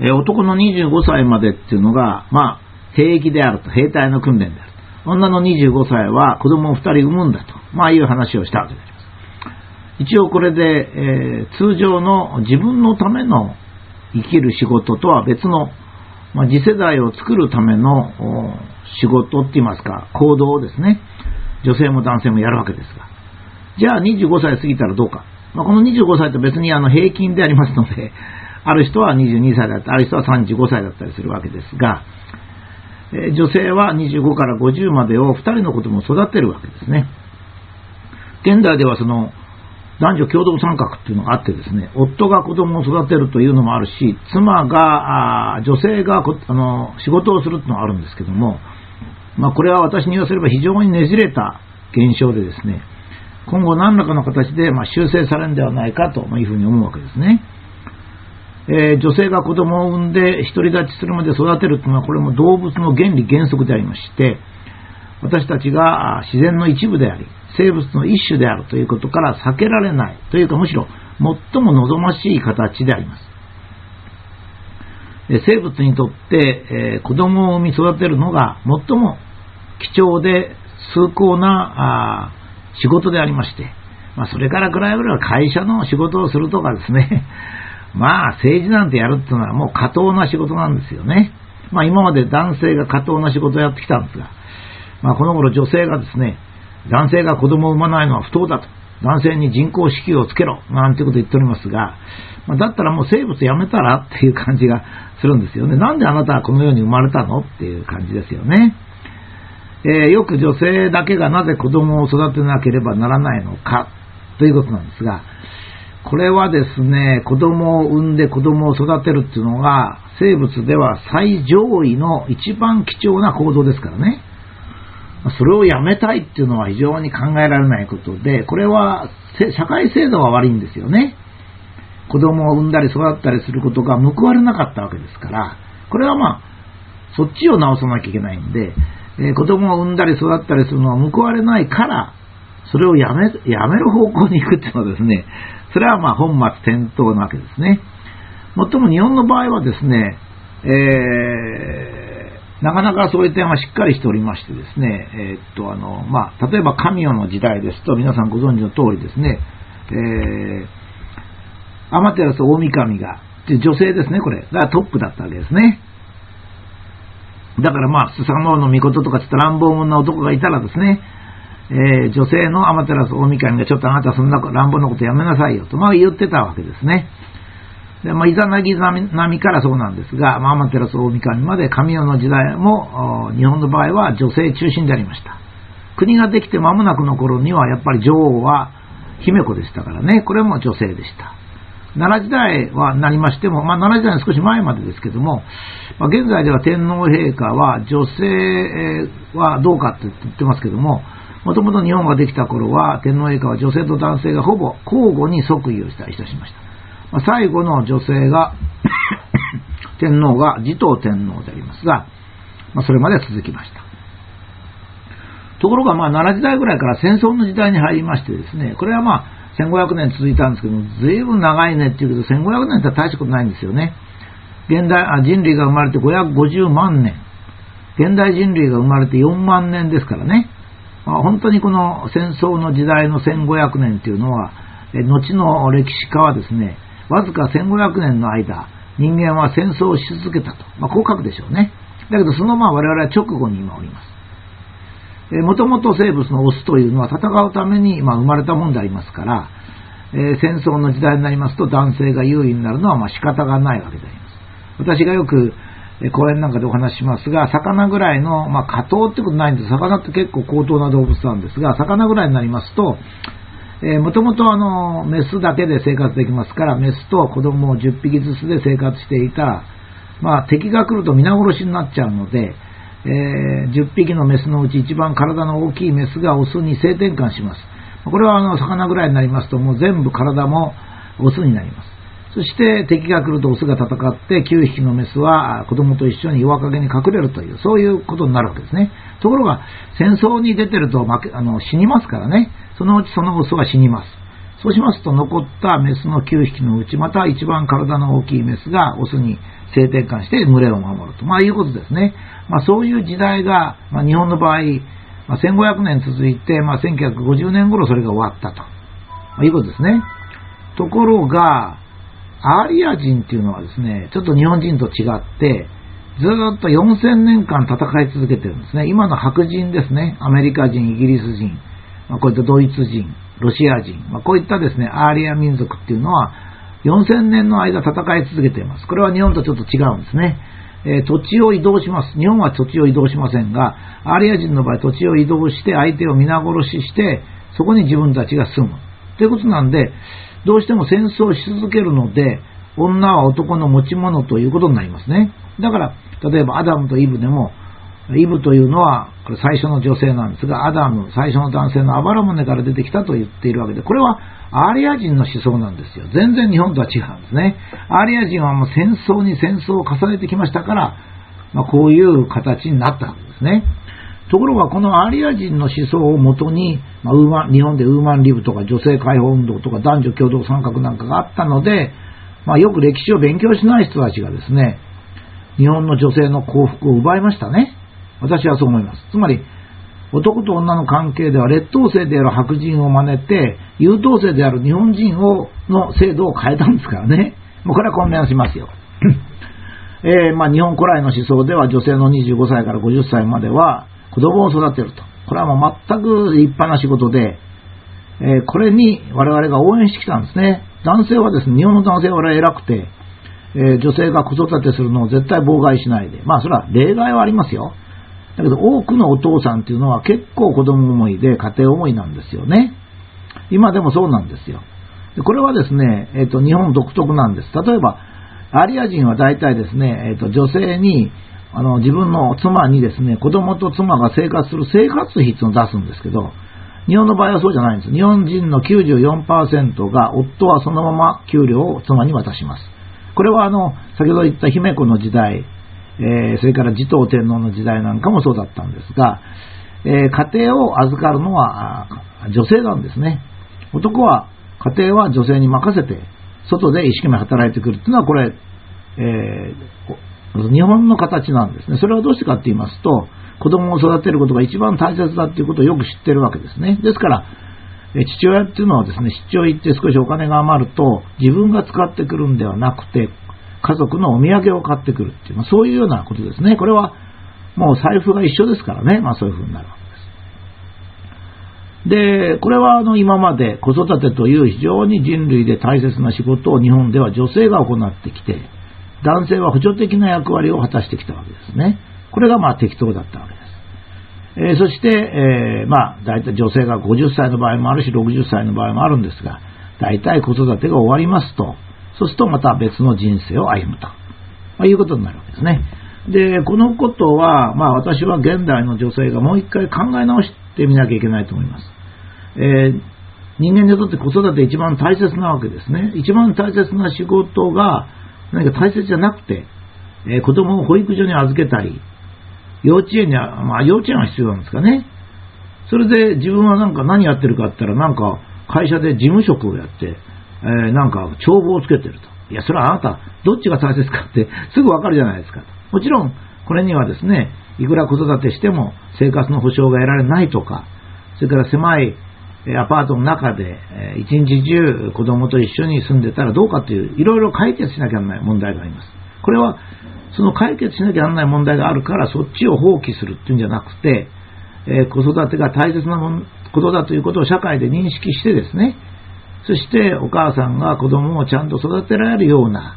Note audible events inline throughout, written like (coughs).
え男の25歳までっていうのが、まあ、兵役であると、兵隊の訓練であると。女の25歳は子供を2人産むんだと、まあいう話をしたわけであります。一応これで、えー、通常の自分のための生きる仕事とは別の、まあ、次世代を作るための仕事って言いますか、行動をですね、女性も男性もやるわけですが。じゃあ25歳過ぎたらどうか。まあ、この25歳と別にあの平均でありますので、ある人は22歳だったり、ある人は35歳だったりするわけですが、え女性は25から50までを2人の子供を育てるわけですね。現代ではその男女共同参画っていうのがあってですね、夫が子供を育てるというのもあるし、妻が、女性があの仕事をするっていうのがあるんですけども、まあ、これは私に言わせれば非常にねじれた現象でですね、今後何らかの形でま修正されるんではないかというふうに思うわけですね。えー、女性が子供を産んで独り立ちするまで育てるというのはこれも動物の原理原則でありまして私たちが自然の一部であり生物の一種であるということから避けられないというかむしろ最も望ましい形であります。生物にとって、えー、子供を産み育てるのが最も貴重で崇高な仕事でありまして、まあ、それから比べれば会社の仕事をするとかですね。まあ、政治なんてやるっていうのはもう過当な仕事なんですよね。まあ、今まで男性が過当な仕事をやってきたんですが、まあ、この頃女性がですね、男性が子供を産まないのは不当だと。男性に人工子宮をつけろ。なんてこと言っておりますが、まあ、だったらもう生物やめたらっていう感じがするんですよね。なんであなたはこの世に生まれたの？っていう感じですよね。えー、よく女性だけがなぜ子供を育てなければならないのかということなんですが、これはですね、子供を産んで子供を育てるっていうのが、生物では最上位の一番貴重な行動ですからね。それをやめたいっていうのは非常に考えられないことで、これは社会制度は悪いんですよね。子供を産んだり育ったりすることが報われなかったわけですから、これはまあ、そっちを直さなきゃいけないんで、えー、子供を産んだり育ったりするのは報われないから、それをやめ、やめる方向に行くっていうのはですね、それはまあ本末転倒なわけですね。もっとも日本の場合はですね、えー、なかなかそういう点はしっかりしておりましてですね、えー、っと、あの、まあ、例えば神代の時代ですと、皆さんご存知の通りですね、えー、アマテラス大神が、女性ですね、これ、がトップだったわけですね。だからまあ、スサノオの御事とかちょっと乱暴者な男がいたらですね、えー、女性のアマテラス大神がちょっとあなたそんな乱暴なことやめなさいよと、まあ言ってたわけですね。で、まあ、イザナギ並みからそうなんですが、まあ、アマテラス大神まで神代の時代も、日本の場合は女性中心でありました。国ができて間もなくの頃には、やっぱり女王は姫子でしたからね、これも女性でした。奈良時代はなりましても、まあ、奈良時代の少し前までですけども、まあ、現在では天皇陛下は女性はどうかって言ってますけども、もともと日本ができた頃は、天皇陛下は女性と男性がほぼ交互に即位をしたりいたしました。まあ、最後の女性が (coughs) 天皇が持統天皇でありますが、まあ、それまで続きました。ところが、まあ、奈良時代ぐらいから戦争の時代に入りましてですね、これはまあ、1500年続いたんですけども、随分長いねっていうけど、1500年って大したことないんですよね。現代あ人類が生まれて550万年。現代人類が生まれて4万年ですからね。本当にこの戦争の時代の1500年っていうのは、後の歴史家はですね、わずか1500年の間、人間は戦争をし続けたと。まあ、こう書くでしょうね。だけど、そのまあ我々は直後に今おります。もともと生物のオスというのは戦うために、ま、生まれたもんでありますから、えー、戦争の時代になりますと男性が優位になるのはま仕方がないわけであります。私がよく、え講演なんかでお話しますが、魚ぐらいの、まあ、過当ってことないんです。魚って結構高等な動物なんですが、魚ぐらいになりますと、えー、もともとあの、メスだけで生活できますから、メスと子供を10匹ずつで生活していたら、まあ、敵が来ると皆殺しになっちゃうので、えー、10匹のメスのうち一番体の大きいメスがオスに性転換します。これはあの、魚ぐらいになりますと、もう全部体もオスになります。そして敵が来るとオスが戦って9匹のメスは子供と一緒に岩陰に隠れるという、そういうことになるわけですね。ところが戦争に出てると負けあの死にますからね。そのうちそのオスは死にます。そうしますと残ったメスの9匹のうち、また一番体の大きいメスがオスに性転換して群れを守ると、まあいうことですね。まあそういう時代が、まあ、日本の場合、まあ、1500年続いて、まあ、1950年頃それが終わったと、まあ、いうことですね。ところが、アーリア人っていうのはですね、ちょっと日本人と違って、ずっと4000年間戦い続けてるんですね。今の白人ですね。アメリカ人、イギリス人、まあ、こういったドイツ人、ロシア人、まあ、こういったですね、アーリア民族っていうのは、4000年の間戦い続けています。これは日本とちょっと違うんですね。えー、土地を移動します。日本は土地を移動しませんが、アーリア人の場合土地を移動して相手を皆殺しして、そこに自分たちが住む。ということなんで、どうしても戦争し続けるので、女は男の持ち物ということになりますね。だから、例えばアダムとイブでも、イブというのは、これ最初の女性なんですが、アダム、最初の男性のあばら骨から出てきたと言っているわけで、これはアーリア人の思想なんですよ。全然日本とは違うんですね。アーリア人はもう戦争に戦争を重ねてきましたから、まあ、こういう形になったわけですね。ところが、このアリア人の思想をもとに、まあ、ウーマン日本でウーマンリブとか女性解放運動とか男女共同参画なんかがあったので、まあ、よく歴史を勉強しない人たちがですね、日本の女性の幸福を奪いましたね。私はそう思います。つまり、男と女の関係では劣等生である白人を真似て、優等生である日本人をの制度を変えたんですからね。もうこれは混乱しますよ。(laughs) えー、まあ、日本古来の思想では女性の25歳から50歳までは子供を育てると。これはもう全く立派な仕事で、え、これに我々が応援してきたんですね。男性はですね、日本の男性は偉くて、え、女性が子育てするのを絶対妨害しないで。まあそれは例外はありますよ。だけど多くのお父さんっていうのは結構子供思いで家庭思いなんですよね。今でもそうなんですよ。これはですね、えっ、と、日本独特なんです。例えば、アリア人は大体ですね、えっ、と、女性に、あの、自分の妻にですね、子供と妻が生活する生活費っていうのを出すんですけど、日本の場合はそうじゃないんです。日本人の94%が夫はそのまま給料を妻に渡します。これはあの、先ほど言った姫子の時代、えー、それから持統天皇の時代なんかもそうだったんですが、えー、家庭を預かるのは女性なんですね。男は家庭は女性に任せて、外で一生懸命働いてくるっていうのは、これ、えー、日本の形なんですね。それはどうしてかって言いますと、子供を育てることが一番大切だっていうことをよく知ってるわけですね。ですから、父親っていうのはですね、出張行って少しお金が余ると、自分が使ってくるんではなくて、家族のお土産を買ってくるっていう、まあ、そういうようなことですね。これはもう財布が一緒ですからね、まあそういうふうになるわけです。で、これはあの今まで子育てという非常に人類で大切な仕事を日本では女性が行ってきて、男性は補助的な役割を果たしてきたわけですね。これがまあ適当だったわけです。えー、そして、えー、まあ大体女性が50歳の場合もあるし60歳の場合もあるんですが、大体子育てが終わりますと、そうするとまた別の人生を歩むと、まあ、いうことになるわけですね。で、このことは、まあ私は現代の女性がもう一回考え直してみなきゃいけないと思います。えー、人間にとって子育て一番大切なわけですね。一番大切な仕事が何か大切じゃなくて、えー、子供を保育所に預けたり、幼稚園には、まあ幼稚園は必要なんですかね。それで自分はなんか何やってるかって言ったらなんか会社で事務職をやって、えー、なんか帳簿をつけてると。いや、それはあなた、どっちが大切かってすぐわかるじゃないですか。もちろん、これにはですね、いくら子育てしても生活の保障が得られないとか、それから狭いアパートの中で一日中子供と一緒に住んでたらどうかという、いろいろ解決しなきゃならない問題があります。これは、その解決しなきゃならない問題があるから、そっちを放棄するっていうんじゃなくて、え、子育てが大切なことだということを社会で認識してですね、そしてお母さんが子供をちゃんと育てられるような、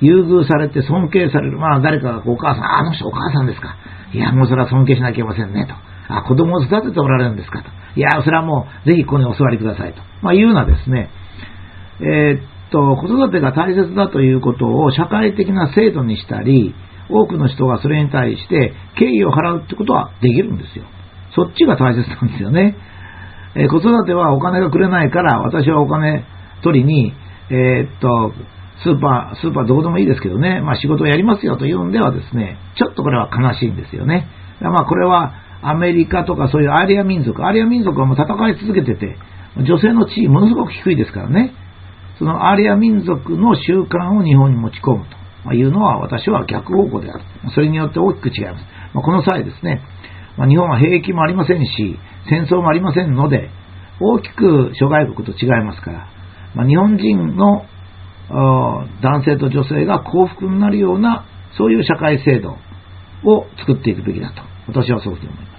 優遇されて尊敬される。まあ誰かがお母さん、あの人お母さんですか。いや、もうそれは尊敬しなきゃいけませんね、と。あ、子供を育てておられるんですか、と。いや、それはもうぜひここにお座りください、と。まあいうようなですね、えー、っと、子育てが大切だということを社会的な制度にしたり、多くの人がそれに対して敬意を払うってことはできるんですよ。そっちが大切なんですよね。え子育てはお金がくれないから、私はお金取りに、えー、っと、スーパー、スーパーどうでもいいですけどね、まあ仕事をやりますよというんではですね、ちょっとこれは悲しいんですよね。まあこれはアメリカとかそういうアリア民族、アリア民族はもう戦い続けてて、女性の地位ものすごく低いですからね。そのアリア民族の習慣を日本に持ち込むというのは私は逆方向である。それによって大きく違います。まあ、この際ですね、まあ、日本は兵役もありませんし、戦争もありませんので、大きく諸外国と違いますから、まあ、日本人の男性と女性が幸福になるような、そういう社会制度を作っていくべきだと、私はそういうふうに思います。